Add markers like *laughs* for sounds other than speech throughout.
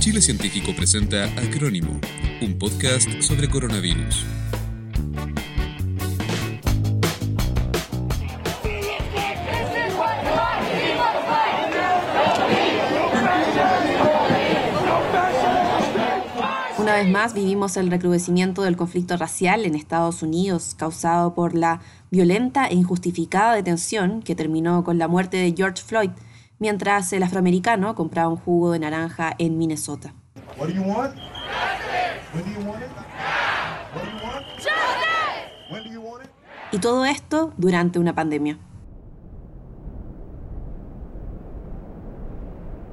Chile Científico presenta Acrónimo, un podcast sobre coronavirus. Una vez más vivimos el recrudecimiento del conflicto racial en Estados Unidos causado por la violenta e injustificada detención que terminó con la muerte de George Floyd mientras el afroamericano compraba un jugo de naranja en Minnesota. Y todo esto durante una pandemia.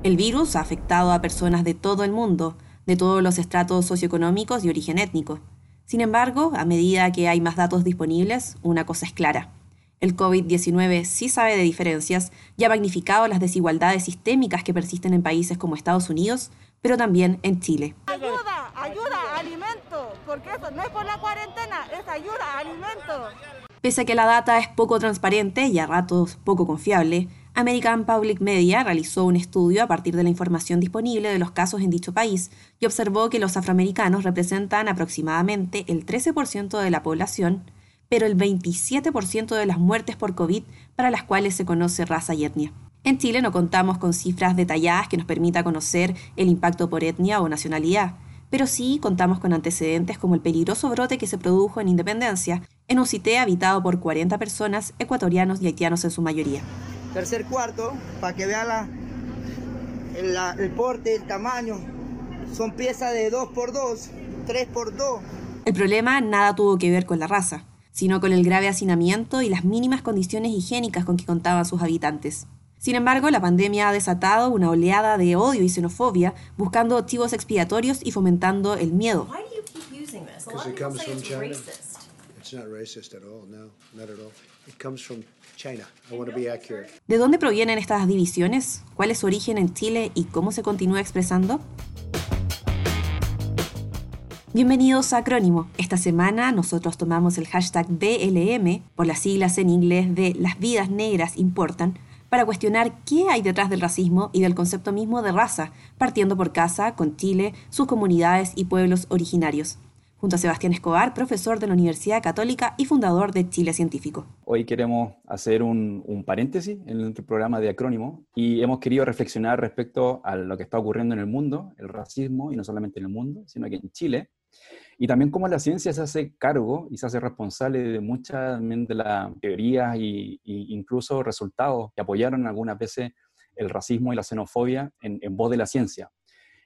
El virus ha afectado a personas de todo el mundo, de todos los estratos socioeconómicos y origen étnico. Sin embargo, a medida que hay más datos disponibles, una cosa es clara. El COVID-19 sí sabe de diferencias y ha magnificado las desigualdades sistémicas que persisten en países como Estados Unidos, pero también en Chile. Ayuda, ayuda, alimento, porque eso no es por la cuarentena, es ayuda, alimento. Pese a que la data es poco transparente y a ratos poco confiable, American Public Media realizó un estudio a partir de la información disponible de los casos en dicho país y observó que los afroamericanos representan aproximadamente el 13% de la población pero el 27% de las muertes por COVID para las cuales se conoce raza y etnia. En Chile no contamos con cifras detalladas que nos permita conocer el impacto por etnia o nacionalidad, pero sí contamos con antecedentes como el peligroso brote que se produjo en Independencia, en un cité habitado por 40 personas, ecuatorianos y haitianos en su mayoría. Tercer cuarto, para que vea el, porte, el tamaño, son piezas de 2x2, 3x2. El problema nada tuvo que ver con la raza sino con el grave hacinamiento y las mínimas condiciones higiénicas con que contaban sus habitantes. Sin embargo, la pandemia ha desatado una oleada de odio y xenofobia, buscando chivos expiatorios y fomentando el miedo. ¿De dónde provienen estas divisiones? ¿Cuál es su origen en Chile y cómo se continúa expresando? Bienvenidos a Acrónimo. Esta semana nosotros tomamos el hashtag BLM, por las siglas en inglés de Las vidas negras importan, para cuestionar qué hay detrás del racismo y del concepto mismo de raza, partiendo por casa, con Chile, sus comunidades y pueblos originarios. Junto a Sebastián Escobar, profesor de la Universidad Católica y fundador de Chile Científico. Hoy queremos hacer un, un paréntesis en nuestro programa de acrónimo y hemos querido reflexionar respecto a lo que está ocurriendo en el mundo, el racismo, y no solamente en el mundo, sino que en Chile, y también cómo la ciencia se hace cargo y se hace responsable de muchas de las teorías e incluso resultados que apoyaron algunas veces el racismo y la xenofobia en, en voz de la ciencia.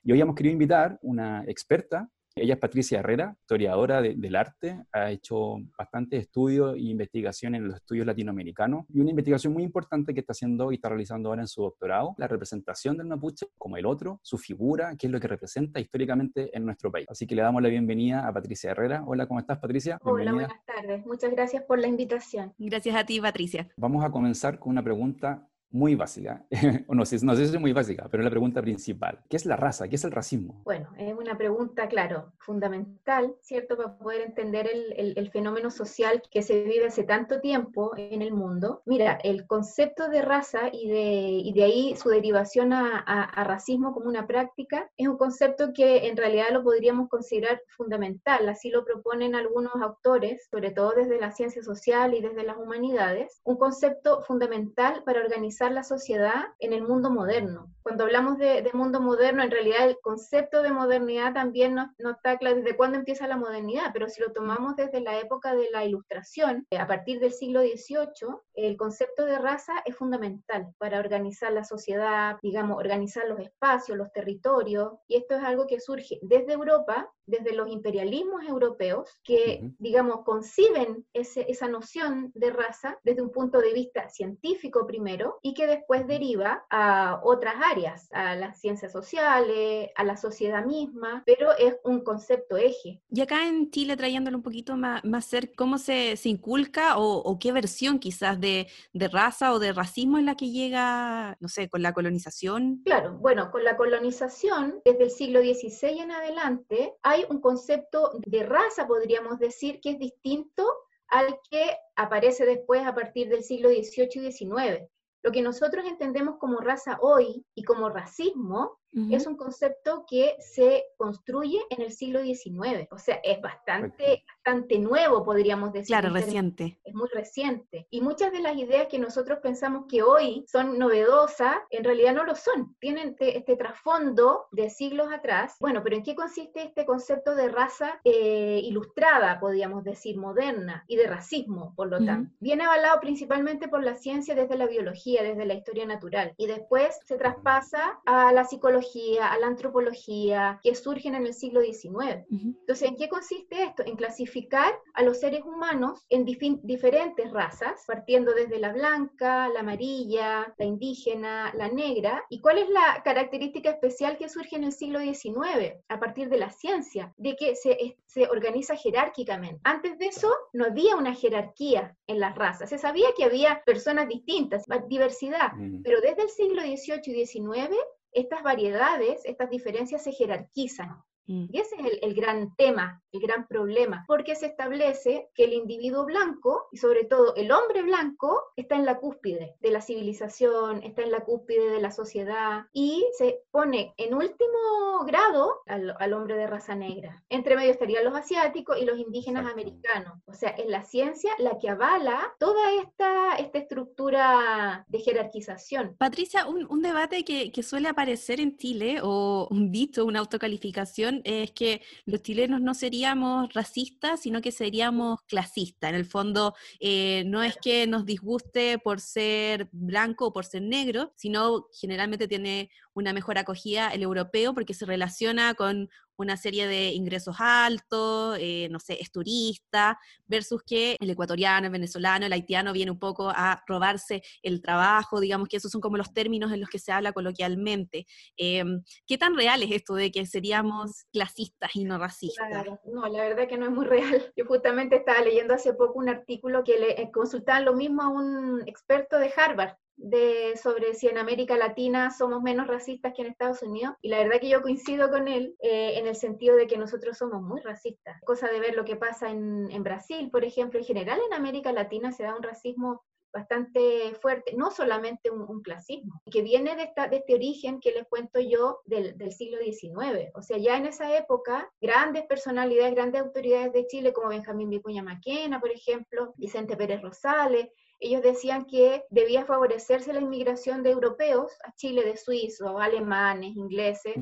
Y hoy hemos querido invitar una experta ella es Patricia Herrera, historiadora del arte, ha hecho bastantes estudios e investigación en los estudios latinoamericanos y una investigación muy importante que está haciendo y está realizando ahora en su doctorado, la representación del mapuche como el otro, su figura, qué es lo que representa históricamente en nuestro país. Así que le damos la bienvenida a Patricia Herrera. Hola, ¿cómo estás Patricia? Hola, buenas tardes. Muchas gracias por la invitación. Gracias a ti, Patricia. Vamos a comenzar con una pregunta muy básica, *laughs* o no no sé si es muy básica, pero la pregunta principal. ¿Qué es la raza? ¿Qué es el racismo? Bueno, es una pregunta, claro, fundamental, ¿cierto? Para poder entender el, el, fenómeno social que se vive hace tanto tiempo en el mundo. Mira, el concepto de raza y de, y de ahí su derivación a, a, racismo como una práctica es un concepto que en realidad lo podríamos considerar fundamental, así lo proponen algunos autores, sobre todo desde la ciencia social y desde las humanidades, un concepto fundamental para organizar la sociedad en el mundo moderno. Cuando hablamos de, mundo moderno, en realidad el concepto de modernidad también no, no, está claro desde cuándo empieza la modernidad, pero si lo tomamos desde la época de la ilustración, a partir del siglo XVIII, el concepto de raza es fundamental para organizar la sociedad, digamos, organizar los espacios, los territorios, y esto es algo que surge desde Europa, desde los imperialismos europeos, que, digamos, conciben ese, esa noción de raza desde un punto de vista científico primero, y que después deriva a otras áreas, a las ciencias sociales, a la sociedad misma, pero es un concepto eje. Y acá en Chile, trayéndolo un poquito más, más cerca, ¿cómo se, se inculca o, o, qué versión quizás de, de, raza o de racismo es la que llega, no sé, con la colonización? Claro, bueno, con la colonización, desde el siglo XVI en adelante, hay un concepto de raza, podríamos decir, que es distinto al que aparece después a partir del siglo XVIII y XIX. Lo que nosotros entendemos como raza hoy y como racismo es un concepto que se construye en el siglo XIX. O sea, es bastante, bastante nuevo, podríamos decir. Claro, reciente. Es muy reciente. Y muchas de las ideas que nosotros pensamos que hoy son novedosas, en realidad no lo son. Tienen este, este trasfondo de siglos atrás. Bueno, pero ¿en qué consiste este concepto de raza eh, ilustrada, podríamos decir, moderna, y de racismo, por lo tanto? Viene avalado principalmente por la ciencia desde la biología, desde la historia natural. Y después se traspasa a la psicología, a la antropología, que surgen en el siglo XIX. Entonces, ¿en qué consiste esto? En clasificar a los seres humanos en diferentes razas, partiendo desde la blanca, la amarilla, la indígena, la negra. ¿Y cuál es la característica especial que surge en el siglo XIX a partir de la ciencia? De que se, se organiza jerárquicamente. Antes de eso, no había una jerarquía en las razas. Se sabía que había personas distintas, diversidad, pero desde el siglo XVIII y XIX estas variedades, estas diferencias se jerarquizan. Mm. Y ese es el, gran tema, el gran problema, porque se establece que el individuo blanco, y sobre todo el hombre blanco, está en la cúspide de la civilización, está en la cúspide de la sociedad, y se pone en último grado al, hombre de raza negra. Entre medio estarían los asiáticos y los indígenas americanos. O sea, es la ciencia la que avala toda esta, esta estructura de jerarquización. Patricia, un, debate que, que suele aparecer en Chile, o un dicho, una autocalificación, es que los chilenos no seríamos racistas, sino que seríamos clasistas. En el fondo, eh, no es que nos disguste por ser blanco o por ser negro, sino generalmente tiene una mejor acogida el europeo porque se relaciona con una serie de ingresos altos, eh, no sé, es turista, versus que el ecuatoriano, el venezolano, el haitiano viene un poco a robarse el trabajo, digamos que esos son como los términos en los que se habla coloquialmente. Em, ¿Qué tan real es esto de que seríamos clasistas y no racistas? No, la verdad que no es muy real. Yo justamente estaba leyendo hace poco un artículo que le eh, consultaban lo mismo a un experto de Harvard, de, sobre si en América Latina somos menos racistas que en Estados Unidos. Y la verdad que yo coincido con él eh, en el sentido de que nosotros somos muy racistas. Cosa de ver lo que pasa en, Brasil, por ejemplo, en general en América Latina se da un racismo bastante fuerte, no solamente un, clasismo, que viene de este origen que les cuento yo del, del, siglo XIX. O sea, ya en esa época, grandes personalidades, grandes autoridades de Chile, como Benjamín Vicuña Maquena, por ejemplo, Vicente Pérez Rosales, ellos decían que debía favorecerse la inmigración de europeos a Chile, de suizos, alemanes, ingleses,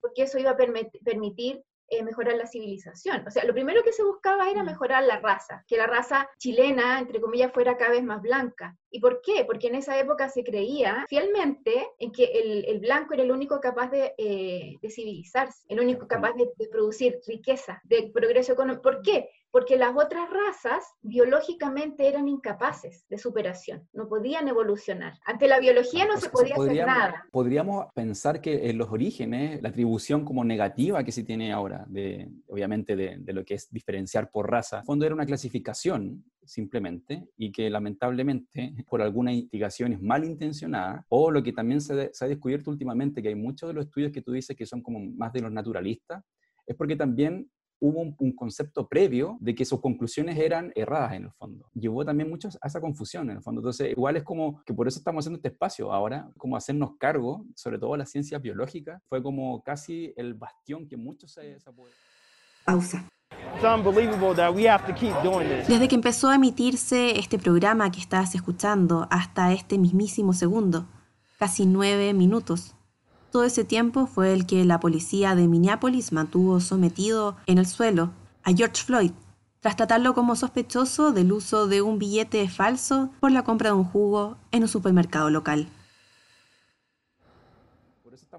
porque eso iba a permitir eh, mejorar la civilización. O sea, lo primero que se buscaba era mejorar la raza, que la raza chilena, entre comillas, fuera cada vez más blanca. ¿Y por qué? Porque en esa época se creía fielmente en que el, blanco era el único capaz de, eh, civilizarse, el único capaz de, de, producir riqueza, de progreso económico. ¿Por qué? Porque las otras razas biológicamente eran incapaces de superación, no podían evolucionar. Ante la biología no se podía hacer nada. Podríamos pensar que en los orígenes, la atribución como negativa que se tiene ahora, de, obviamente de, lo que es diferenciar por raza, en fondo era una clasificación simplemente y que lamentablemente por alguna investigaciones malintencionada o lo que también se, se ha descubierto últimamente, que hay muchos de los estudios que tú dices que son como más de los naturalistas, es porque también hubo un, concepto previo de que sus conclusiones eran erradas en el fondo. Llevó también mucho a esa confusión en el fondo. Entonces, igual es como que por eso estamos haciendo este espacio ahora, como hacernos cargo, sobre todo las ciencias biológicas, fue como casi el bastión que muchos se... Pausa. Desde que empezó a emitirse este programa que estás escuchando hasta este mismísimo segundo, casi nueve minutos, todo ese tiempo fue el que la policía de Minneapolis mantuvo sometido en el suelo a George Floyd, tras tratarlo como sospechoso del uso de un billete falso por la compra de un jugo en un supermercado local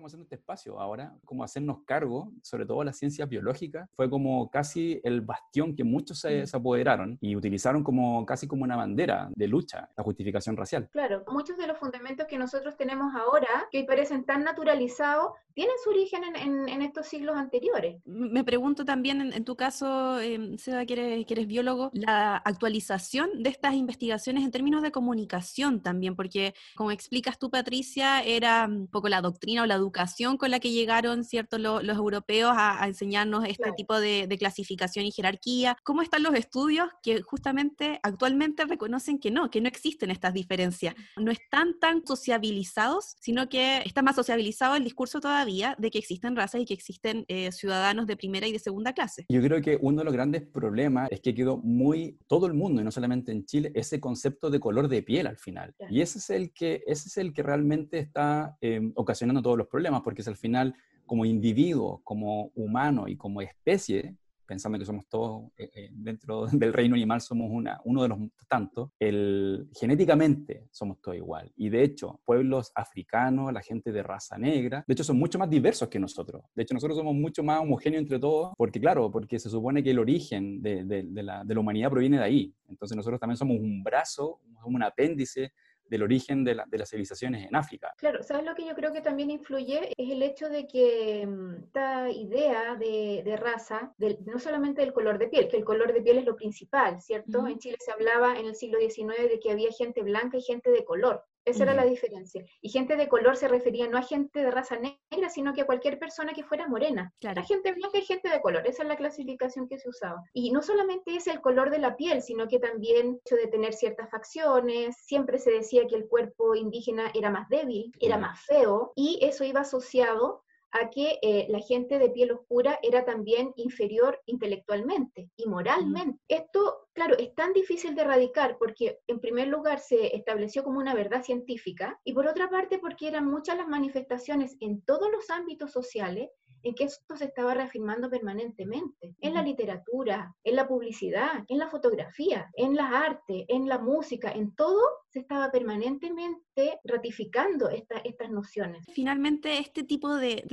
estamos haciendo este espacio ahora, como hacernos cargo, sobre todo las ciencias biológicas, fue como casi el bastión que muchos se, se, apoderaron y utilizaron como casi como una bandera de lucha, la justificación racial. Claro, muchos de los fundamentos que nosotros tenemos ahora, que hoy parecen tan naturalizados, tienen su origen en, en, estos siglos anteriores. Me pregunto también, en, tu caso, eh, Seba, que eres, que eres, biólogo, la actualización de estas investigaciones en términos de comunicación también, porque como explicas tú, Patricia, era un poco la doctrina o la educación con la que llegaron, ¿cierto?, los, europeos a, enseñarnos este tipo de, clasificación y jerarquía. ¿Cómo están los estudios que justamente actualmente reconocen que no, que no existen estas diferencias? No están tan sociabilizados, sino que está más sociabilizado el discurso todavía de que existen razas y que existen eh, ciudadanos de primera y de segunda clase. Yo creo que uno de los grandes problemas es que quedó muy, todo el mundo, y no solamente en Chile, ese concepto de color de piel al final. Y ese es el que, ese es el que realmente está em, ocasionando todos los problemas, porque es al final, como individuo, como humano y como especie, pensando que somos todos eh, eh, dentro *laughs* del reino animal, somos una, uno de los tantos, el, genéticamente somos todos igual. Y de hecho, pueblos africanos, la gente de raza negra, de hecho son mucho más diversos que nosotros. De hecho, nosotros somos mucho más homogéneos entre todos, porque claro, porque se supone que el origen de, de, la, de la humanidad proviene de ahí. Entonces nosotros también somos un brazo, somos un apéndice del origen de, las civilizaciones en África. Claro, ¿sabes lo que yo creo que también influye? Es el hecho de que mm, esta idea de, raza, no solamente del color de piel, que el color de piel es lo principal, ¿cierto? En Chile se hablaba en el siglo XIX de que había gente blanca y gente de color. Esa era la diferencia. Y gente de color se refería no a gente de raza negra, sino que a cualquier persona que fuera morena. Claro. gente blanca y gente de color. Esa es la clasificación que se usaba. Y no solamente es el color de la piel, sino que también el hecho de tener ciertas facciones. Siempre se decía que el cuerpo indígena era más débil, era más feo, y eso iba asociado a que eh, la gente de piel oscura era también inferior intelectualmente y moralmente. Esto, claro, es tan difícil de erradicar porque en primer lugar se estableció como una verdad científica y por otra parte porque eran muchas las manifestaciones en todos los ámbitos sociales en que esto se estaba reafirmando permanentemente, en la literatura, en la publicidad, en la fotografía, en las artes, en la música, en todo se estaba permanentemente ratificando estas nociones. Finalmente, este tipo de,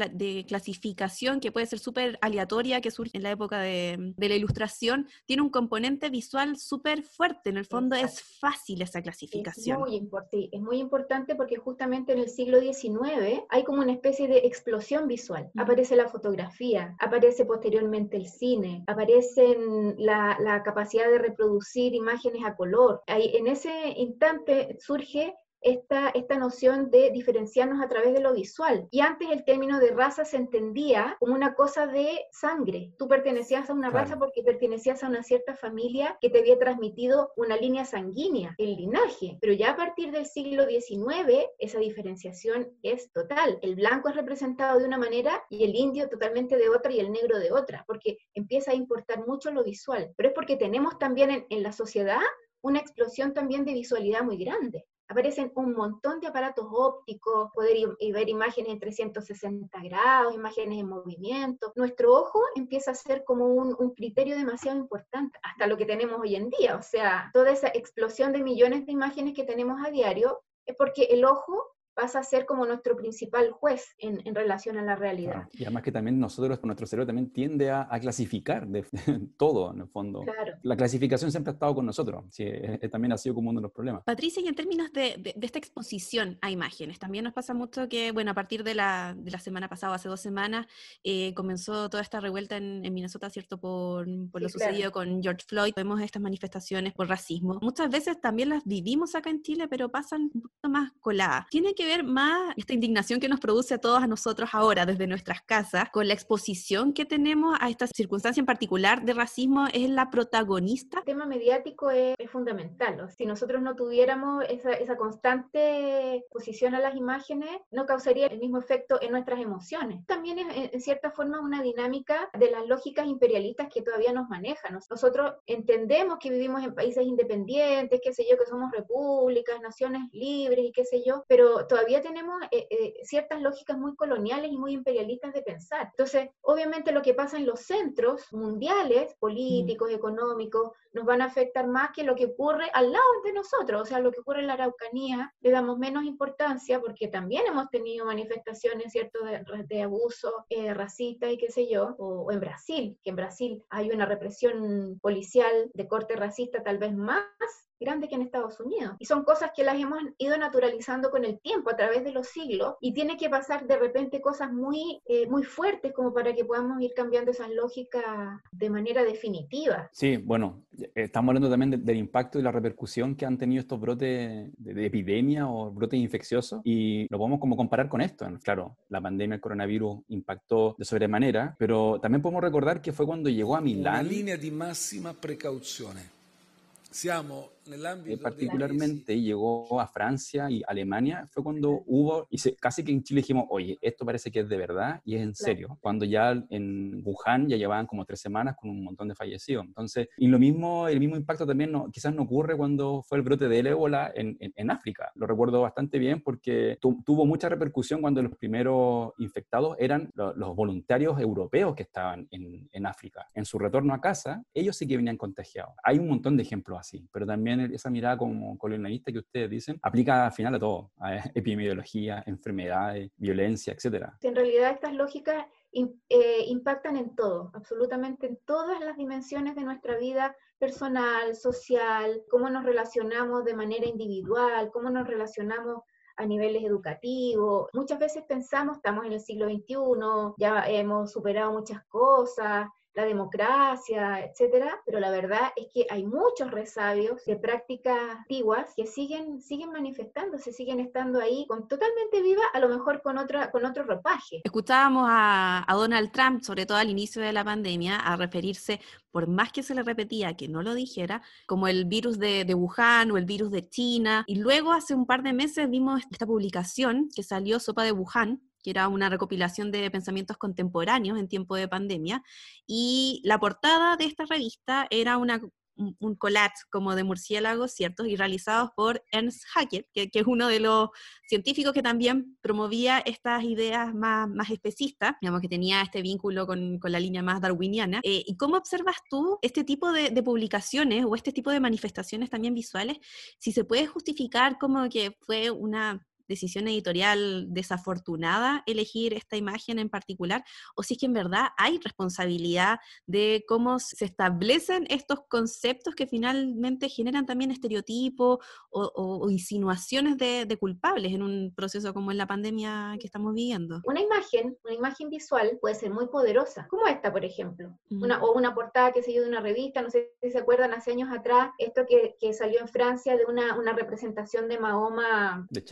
clasificación que puede ser súper aleatoria, que surge en la época de, la ilustración, tiene un componente visual súper fuerte. En el fondo es fácil esa clasificación. Es muy, sí, es muy importante porque justamente en el siglo XIX hay como una especie de explosión visual. Aparece la fotografía, aparece posteriormente el cine, aparece la, la capacidad de reproducir imágenes a color. Hay, en ese instante surge esta, esta noción de diferenciarnos a través de lo visual. Y antes el término de raza se entendía como una cosa de sangre. Tú pertenecías a una raza porque pertenecías a una cierta familia que te había transmitido una línea sanguínea, el linaje. Pero ya a partir del siglo XIX esa diferenciación es total. El blanco es representado de una manera y el indio totalmente de otra y el negro de otra, porque empieza a importar mucho lo visual. Pero es porque tenemos también en, en la sociedad una explosión también de visualidad muy grande aparecen un montón de aparatos ópticos, poder ver imágenes en 360 grados, imágenes en movimiento. Nuestro ojo empieza a ser como un, un, criterio demasiado importante, hasta lo que tenemos hoy en día. O sea, toda esa explosión de millones de imágenes que tenemos a diario es porque el ojo pasa a ser como nuestro principal juez en, en relación a la realidad. Y además que también nosotros, nuestro cerebro también tiende a, a clasificar de, *laughs* todo, en el fondo. Claro. La clasificación siempre ha estado con nosotros, sí, también ha sido como uno de los problemas. Patricia, y en términos de, de, esta exposición a imágenes, también nos pasa mucho que, bueno, a partir de la, de la semana pasada, hace dos semanas, eh, comenzó toda esta revuelta en, en Minnesota, ¿cierto? Por, por lo sucedido con George Floyd. Vemos estas manifestaciones por racismo. Muchas veces también las vivimos acá en Chile, pero pasan un poquito más coladas. Tiene que ver más esta indignación que nos produce a todos a nosotros ahora desde nuestras casas con la exposición que tenemos a esta circunstancia en particular de racismo es la protagonista. El tema mediático es, fundamental. Si nosotros no tuviéramos esa, esa constante exposición a las imágenes, no causaría el mismo efecto en nuestras emociones. También es en cierta forma una dinámica de las lógicas imperialistas que todavía nos manejan. Nosotros entendemos que vivimos en países independientes, qué sé yo, que somos repúblicas, naciones libres y qué sé yo, pero todavía tenemos eh, eh, ciertas lógicas muy coloniales y muy imperialistas de pensar. Entonces, obviamente lo que pasa en los centros mundiales, políticos, económicos, nos van a afectar más que lo que ocurre al lado de nosotros, o sea, lo que ocurre en la Araucanía, le damos menos importancia porque también hemos tenido manifestaciones, ¿cierto?, de, abuso eh, racista y qué sé yo, o, en Brasil, que en Brasil hay una represión policial de corte racista tal vez más grande que en Estados Unidos. Y son cosas que las hemos ido naturalizando con el tiempo, a través de los siglos, y tiene que pasar de repente cosas muy, eh, muy fuertes como para que podamos ir cambiando esas lógicas de manera definitiva. Sí, bueno, estamos hablando también del impacto y la repercusión que han tenido estos brotes de, epidemia o brotes infecciosos, y lo podemos como comparar con esto. Claro, la pandemia del coronavirus impactó de sobremanera, pero también podemos recordar que fue cuando llegó a Milán. Una línea de máxima precaución. Siamo Eh, particularmente llegó a Francia y Alemania, fue cuando hubo, y casi que en Chile dijimos, oye, esto parece que es de verdad y es en serio, cuando ya en Wuhan ya llevaban como tres semanas con un montón de fallecidos. Entonces, y lo mismo, el mismo impacto también no, quizás no ocurre cuando fue el brote del ébola en, en, África. Lo recuerdo bastante bien porque tuvo mucha repercusión cuando los primeros infectados eran los voluntarios europeos que estaban en, en África. En su retorno a casa, ellos sí que venían contagiados. Hay un montón de ejemplos así, pero también esa mirada como colonialista que ustedes dicen, aplica al final a todo, a *laughs* epidemiología, enfermedades, violencia, etc. En realidad estas lógicas eh, impactan en todo, absolutamente en todas las dimensiones de nuestra vida personal, social, cómo nos relacionamos de manera individual, cómo nos relacionamos a niveles educativos. Muchas veces pensamos, estamos en el siglo XXI, ya hemos superado muchas cosas, la democracia, etcétera, pero la verdad es que hay muchos resabios de prácticas antiguas que siguen, siguen manifestándose, siguen estando ahí con, totalmente viva, a lo mejor con, otra, con otro ropaje. Escuchábamos a, Donald Trump, sobre todo al inicio de la pandemia, a referirse, por más que se le repetía que no lo dijera, como el virus de, de Wuhan o el virus de China. Y luego hace un par de meses vimos esta publicación que salió, Sopa de Wuhan, que era una recopilación de pensamientos contemporáneos en tiempo de pandemia, y la portada de esta revista era una, un collage como de murciélagos, ¿cierto? Y realizados por Ernst Haeckel, que, es uno de los científicos que también promovía estas ideas más, más especistas, digamos que tenía este vínculo con, con la línea más darwiniana. Eh, ¿Y cómo observas tú este tipo de, de, publicaciones o este tipo de manifestaciones también visuales? Si se puede justificar como que fue una decisión editorial desafortunada elegir esta imagen en particular, o si es que en verdad hay responsabilidad de cómo se establecen estos conceptos que finalmente generan también estereotipos o, insinuaciones de, culpables en un proceso como en la pandemia que estamos viviendo. Una imagen, una imagen visual puede ser muy poderosa, como esta, por ejemplo, una, o una portada que se dio de una revista, no sé si se acuerdan hace años atrás, esto que, salió en Francia de una, representación de Mahoma. De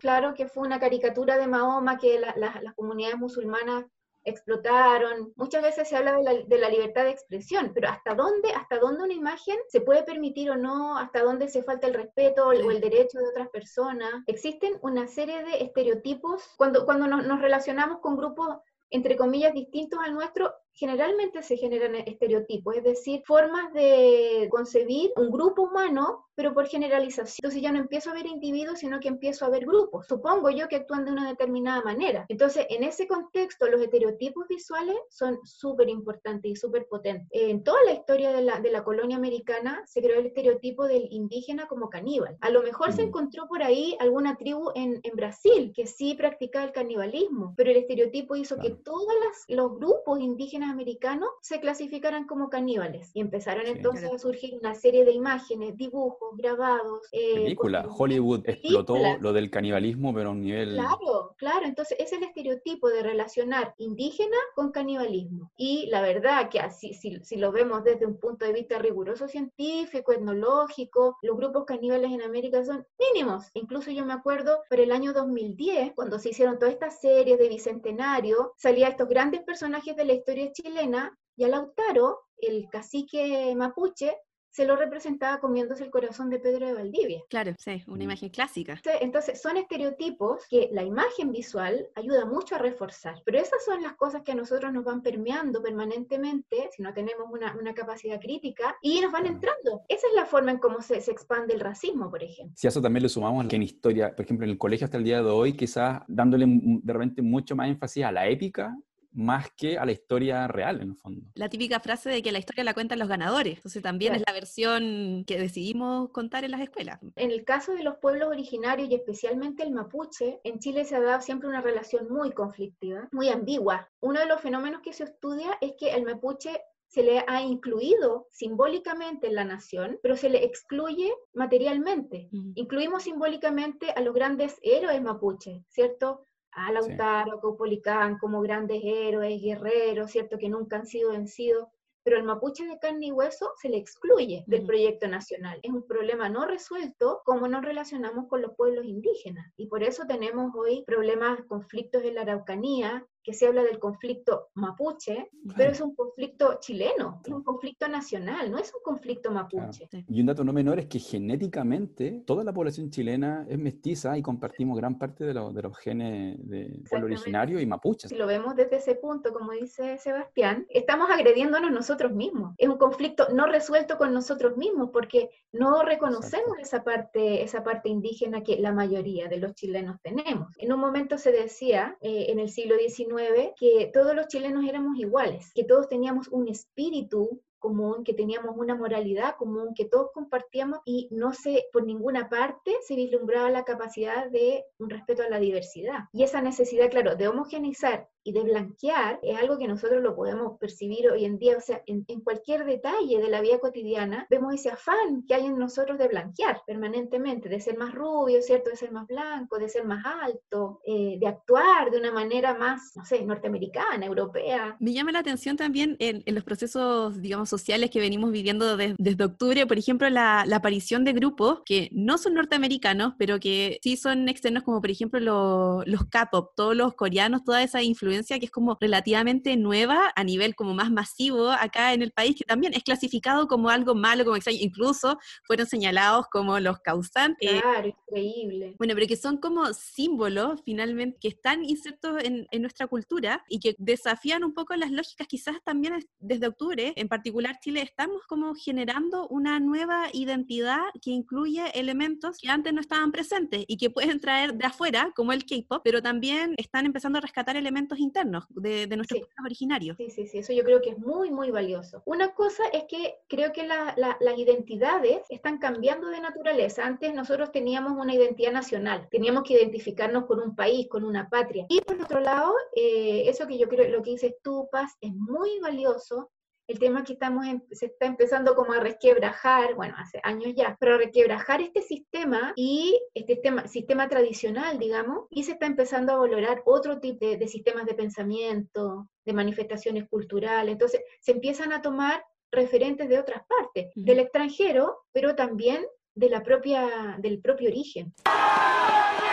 Claro que fue una caricatura de Mahoma que las comunidades musulmanas explotaron. Muchas veces se habla de la, libertad de expresión, pero ¿hasta dónde, hasta dónde una imagen se puede permitir o no? ¿Hasta dónde se falta el respeto o el derecho de otras personas? Existen una serie de estereotipos cuando, cuando nos, nos relacionamos con grupos entre comillas, distintos al nuestro, generalmente se generan estereotipos, es decir, formas de concebir un grupo humano, pero por generalización. Entonces ya no empiezo a ver individuos, sino que empiezo a ver grupos. Supongo yo que actúan de una determinada manera. Entonces, en ese contexto, los estereotipos visuales son súper importantes y súper potentes. En toda la historia de la, de la, colonia americana se creó el estereotipo del indígena como caníbal. A lo mejor se encontró por ahí alguna tribu en, en, Brasil que sí practicaba el canibalismo, pero el estereotipo hizo que todos los grupos indígenas americanos se clasificaran como caníbales y empezaron entonces a surgir una serie de imágenes, dibujos, grabados. Eh, Película, Hollywood explotó lo del canibalismo, pero a un nivel... Claro, claro, entonces es el estereotipo de relacionar indígena con canibalismo. Y la verdad que así, si, si lo vemos desde un punto de vista riguroso científico, etnológico, los grupos caníbales en América son mínimos. Incluso yo me acuerdo por el año 2010, cuando se hicieron todas estas series de Bicentenario, salía estos grandes personajes de la historia chilena y a Lautaro, el cacique mapuche, se lo representaba comiéndose el corazón de Pedro de Valdivia. Claro, sí, una mm. imagen clásica. Entonces, son estereotipos que la imagen visual ayuda mucho a reforzar, pero esas son las cosas que a nosotros nos van permeando permanentemente, si no tenemos una, una capacidad crítica, y nos van entrando. Esa es la forma en cómo se, se, expande el racismo, por ejemplo. Si a eso también le sumamos que en historia, por ejemplo, en el colegio hasta el día de hoy, quizás dándole de repente mucho más énfasis a la épica, más que a la historia real, en el fondo. La típica frase de que la historia la cuentan los ganadores, entonces también es la versión que decidimos contar en las escuelas. En el caso de los pueblos originarios y especialmente el mapuche, en Chile se ha dado siempre una relación muy conflictiva, muy ambigua. Uno de los fenómenos que se estudia es que el mapuche se le ha incluido simbólicamente en la nación, pero se le excluye materialmente. Incluimos simbólicamente a los grandes héroes mapuches, ¿cierto? A Lautaro, a Caupolicán como grandes héroes, guerreros, ¿cierto? Que nunca han sido vencidos pero el mapuche de carne y hueso se le excluye del proyecto nacional. Es un problema no resuelto como nos relacionamos con los pueblos indígenas. Y por eso tenemos hoy problemas, conflictos en la Araucanía, que se habla del conflicto mapuche, pero es un conflicto chileno, es un conflicto nacional, no es un conflicto mapuche. Y un dato no menor es que genéticamente toda la población chilena es mestiza y compartimos gran parte de, de los genes de pueblo originario y mapuche. Si lo vemos desde ese punto, como dice Sebastián, estamos agrediéndonos nosotros mismos. Es un conflicto no resuelto con nosotros mismos porque no reconocemos esa parte, esa parte indígena que la mayoría de los chilenos tenemos. En un momento se decía, eh, en el siglo XIX, que todos los chilenos éramos iguales, que todos teníamos un espíritu común, que teníamos una moralidad común, que todos compartíamos y no se, por ninguna parte, se vislumbraba la capacidad de un respeto a la diversidad. Y esa necesidad, claro, de homogeneizar y de blanquear es algo que nosotros lo podemos percibir hoy en día, o sea, en, cualquier detalle de la vida cotidiana, vemos ese afán que hay en nosotros de blanquear permanentemente, de ser más rubio, ¿cierto? De ser más blanco, de ser más alto, eh, de actuar de una manera más, no sé, norteamericana, europea. Me llama la atención también en, los procesos, digamos, sociales que venimos viviendo desde octubre, por ejemplo, la, aparición de grupos que no son norteamericanos, pero que sí son externos, como por ejemplo los K-pop, todos los coreanos, toda esa influencia que es como relativamente nueva a nivel como más masivo acá en el país, que también es clasificado como algo malo, como extraño, incluso fueron señalados como los causantes. Claro, increíble. Bueno, pero que son como símbolos finalmente que están insertos en, en nuestra cultura y que desafían un poco las lógicas, quizás también desde octubre, en particular Chile, estamos como generando una nueva identidad que incluye elementos que antes no estaban presentes y que pueden traer de afuera, como el K-pop, pero también están empezando a rescatar elementos internos de, de nuestros pueblos originarios. Sí, sí, sí, eso yo creo que es muy, muy valioso. Una cosa es que creo que las identidades están cambiando de naturaleza. Antes nosotros teníamos una identidad nacional, teníamos que identificarnos con un país, con una patria. Y por otro lado, eh, eso que yo creo, lo que dices tú, Paz, es muy valioso el tema que estamos se está empezando como a resquebrajar, bueno, hace años ya, pero a resquebrajar este sistema y este sistema, sistema tradicional, digamos, y se está empezando a valorar otro tipo de, sistemas de pensamiento, de manifestaciones culturales. Entonces, se empiezan a tomar referentes de otras partes, del extranjero, pero también de la propia, del propio origen.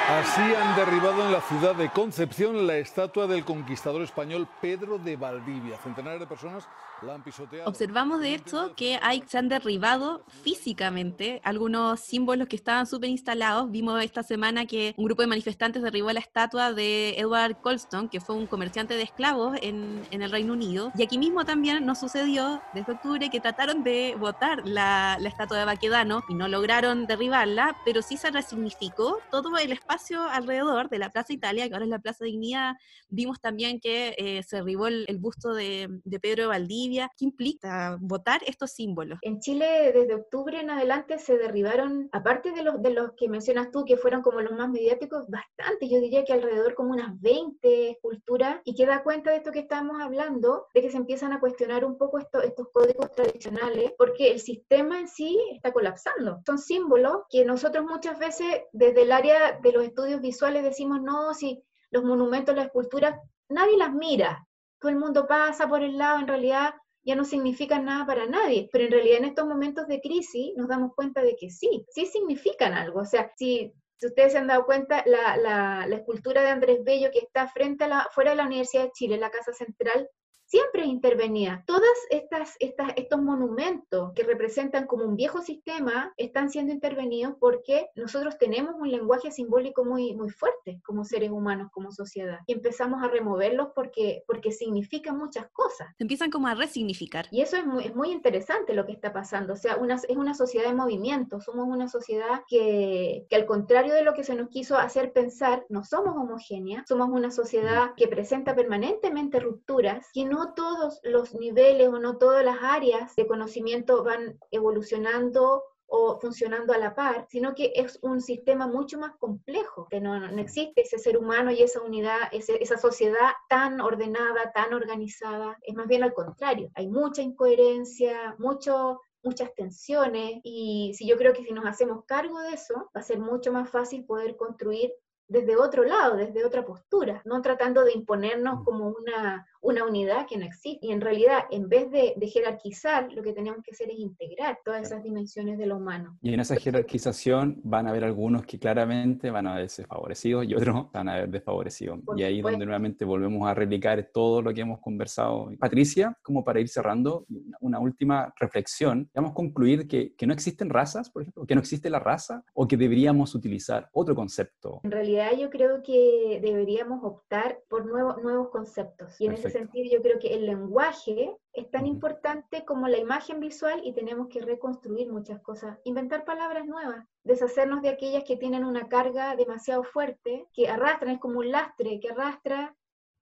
Así han derribado en la ciudad de Concepción la estatua del conquistador español Pedro de Valdivia. Centenares de personas la han pisoteado. Observamos de hecho que hay, se han derribado físicamente algunos símbolos que estaban súper instalados. Vimos esta semana que un grupo de manifestantes derribó la estatua de Edward Colston, que fue un comerciante de esclavos en, en el Reino Unido. Y aquí mismo también nos sucedió desde octubre que trataron de botar la, la estatua de Baquedano y no lograron derribarla, pero sí se resignificó todo el espacio alrededor de la Plaza Italia, que ahora es la Plaza Dignidad. Vimos también que eh, se derribó el, busto de, Pedro de Valdivia. ¿Qué implica votar estos símbolos? En Chile, desde octubre en adelante, se derribaron, aparte de los, de los que mencionas tú, que fueron como los más mediáticos, bastante, yo diría que alrededor como unas 20 esculturas, y que da cuenta de esto que estamos hablando, de que se empiezan a cuestionar un poco esto, estos códigos tradicionales, porque el sistema en sí está colapsando. Son símbolos que nosotros muchas veces desde el área de los estudios visuales decimos, no, si los monumentos, las esculturas, nadie las mira, todo el mundo pasa por el lado, en realidad ya no significan nada para nadie, pero en realidad en estos momentos de crisis nos damos cuenta de que sí, sí significan algo, o sea, si, ustedes se han dado cuenta, la, la, la, escultura de Andrés Bello que está frente a la, fuera de la Universidad de Chile, la Casa Central, siempre intervenía. Todas estas, estas, estos monumentos que representan como un viejo sistema están siendo intervenidos porque nosotros tenemos un lenguaje simbólico muy, muy fuerte como seres humanos, como sociedad. Y empezamos a removerlos porque, porque significan muchas cosas. Se empiezan como a resignificar. Y eso es muy, es muy interesante lo que está pasando. O sea, una, es una sociedad de movimiento. Somos una sociedad que, que al contrario de lo que se nos quiso hacer pensar, no somos homogéneas. Somos una sociedad que presenta permanentemente rupturas, que no no todos los niveles o no todas las áreas de conocimiento van evolucionando o funcionando a la par, sino que es un sistema mucho más complejo, que no, no existe ese ser humano y esa unidad, esa sociedad tan ordenada, tan organizada, es más bien al contrario, hay mucha incoherencia, mucho muchas tensiones y si yo creo que si nos hacemos cargo de eso, va a ser mucho más fácil poder construir desde otro lado, desde otra postura, no tratando de imponernos mm. como una, una unidad que no existe. Y en realidad, en vez de, jerarquizar, lo que tenemos que hacer es integrar todas esas dimensiones de lo humano. Y en esa jerarquización van a haber algunos que claramente van a ver desfavorecidos y otros *laughs* van a ver desfavorecidos. y ahí es donde nuevamente volvemos a replicar todo lo que hemos conversado. Patricia, como para ir cerrando, una última reflexión. Vamos a concluir que, que no existen razas, por ejemplo, que no existe la raza o que deberíamos utilizar otro concepto. En realidad yo creo que deberíamos optar por nuevos, nuevos conceptos. Y en ese sentido yo creo que el lenguaje es tan importante como la imagen visual y tenemos que reconstruir muchas cosas, inventar palabras nuevas, deshacernos de aquellas que tienen una carga demasiado fuerte, que arrastran, es como un lastre que arrastra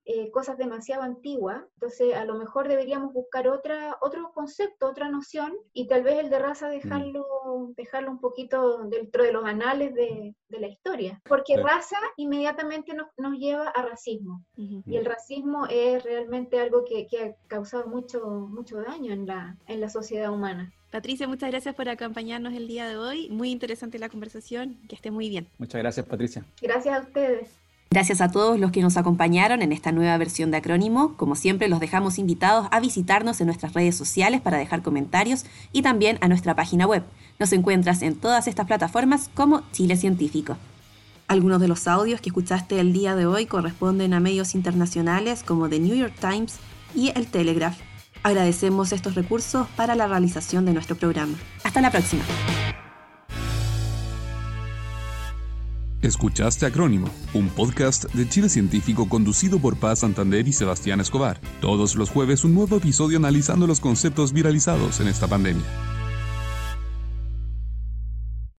eh, cosas demasiado antiguas, entonces a lo mejor deberíamos buscar otra, otro concepto, otra noción, y tal vez el de raza dejarlo, dejarlo un poquito dentro de los anales de, de la historia, porque raza inmediatamente nos, nos, lleva a racismo, y el racismo es realmente algo que, que, ha causado mucho, mucho daño en la, en la sociedad humana. Patricia, muchas gracias por acompañarnos el día de hoy. Muy interesante la conversación. Que esté muy bien. Muchas gracias, Patricia. Gracias a ustedes. Gracias a todos los que nos acompañaron en esta nueva versión de Acrónimo. Como siempre, los dejamos invitados a visitarnos en nuestras redes sociales para dejar comentarios y también a nuestra página web. Nos encuentras en todas estas plataformas como Chile Científico. Algunos de los audios que escuchaste el día de hoy corresponden a medios internacionales como The New York Times y el Telegraph. Agradecemos estos recursos para la realización de nuestro programa. Hasta la próxima. Escuchaste Acrónimo, un podcast de Chile Científico conducido por Paz Santander y Sebastián Escobar. Todos los jueves un nuevo episodio analizando los conceptos viralizados en esta pandemia.